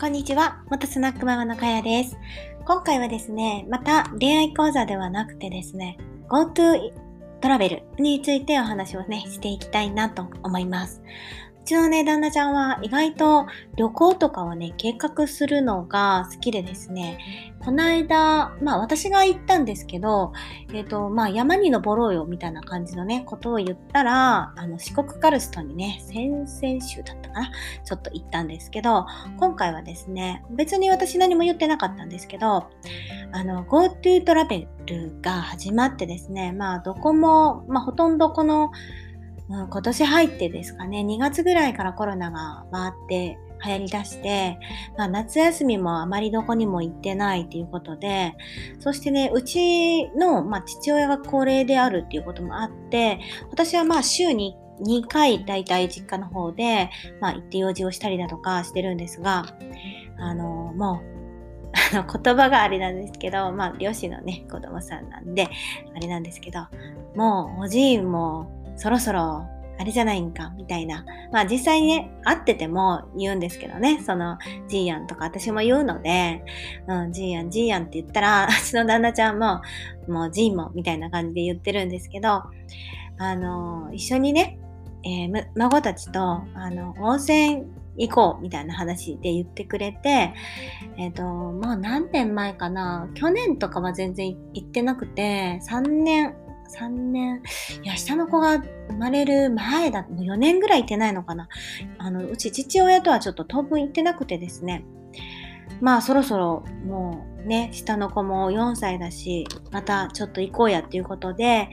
こんにちは。元スナックママのかやです。今回はですね、また恋愛講座ではなくてですね、GoTo トラベルについてお話をね、していきたいなと思います。ちのね、旦那ちゃんは意外と旅行とかをね、計画するのが好きでですね、この間、まあ私が行ったんですけど、えっ、ー、と、まあ山に登ろうよみたいな感じのね、ことを言ったら、あの四国カルストにね、先々週だったかな、ちょっと行ったんですけど、今回はですね、別に私何も言ってなかったんですけど、あの、GoTo トラベルが始まってですね、まあどこも、まあほとんどこの、うん、今年入ってですかね、2月ぐらいからコロナが回って流行り出して、まあ、夏休みもあまりどこにも行ってないということで、そしてね、うちの、まあ、父親が高齢であるっていうこともあって、私はまあ週に2回大体実家の方で、まあ、行って用事をしたりだとかしてるんですが、あの、もう、あの言葉があれなんですけど、まあ、両親のね、子供さんなんで、あれなんですけど、もう、おじいも、そろそろあれじゃないんか、みたいな。まあ実際にね、会ってても言うんですけどね、その、ジーヤンとか私も言うので、うん、ジーヤン、ジーヤンって言ったら、うちの旦那ちゃんも、もうジーも、みたいな感じで言ってるんですけど、あの、一緒にね、えー、孫たちと、あの、温泉行こうみたいな話で言ってくれて、えっ、ー、と、もう何年前かな去年とかは全然行ってなくて、3年、3年、いや、下の子が生まれる前だ、もう4年ぐらい行ってないのかな。あの、うち父親とはちょっと当分行ってなくてですね。まあそろそろもうね、下の子も4歳だし、またちょっと行こうやっていうことで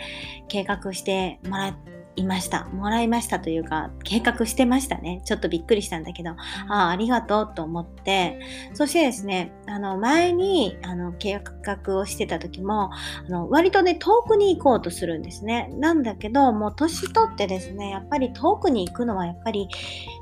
計画してもらっいました。もらいましたというか、計画してましたね。ちょっとびっくりしたんだけど、ああ、ありがとうと思って、そしてですね、あの、前に、あの、計画をしてた時も、あの、割とね、遠くに行こうとするんですね。なんだけど、もう年取ってですね、やっぱり遠くに行くのはやっぱり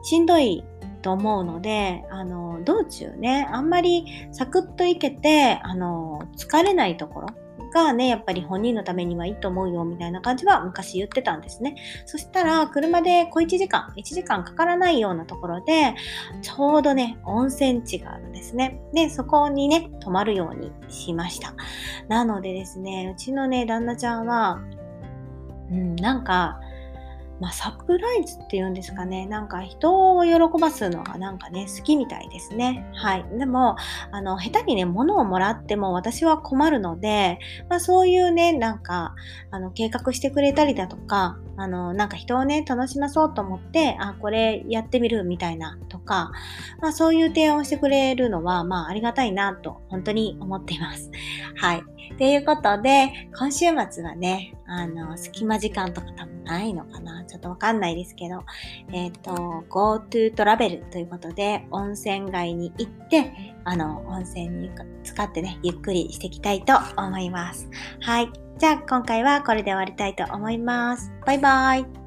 しんどいと思うので、あの、道中ね、あんまりサクッと行けて、あの、疲れないところ、がね、やっぱり本人のためにはいいと思うよみたいな感じは昔言ってたんですね。そしたら、車で小1時間、1時間かからないようなところで、ちょうどね、温泉地があるんですね。で、そこにね、泊まるようにしました。なのでですね、うちのね、旦那ちゃんは、うん、なんか、まあ、サプライズっていうんですかね。なんか人を喜ばすのがなんかね、好きみたいですね。はい。でも、あの、下手にね、物をもらっても私は困るので、まあそういうね、なんか、あの、計画してくれたりだとか、あの、なんか人をね、楽しまそうと思って、あ、これやってみるみたいなとか、まあそういう提案をしてくれるのは、まあありがたいなと、本当に思っています。はい。ということで、今週末はね、あの、隙間時間とか多分ないのかなちょっとわかんないですけど、えっ、ー、と、GoTo トラベルということで、温泉街に行って、あの、温泉に使ってね、ゆっくりしていきたいと思います。はい。じゃあ今回はこれで終わりたいと思います。バイバイ。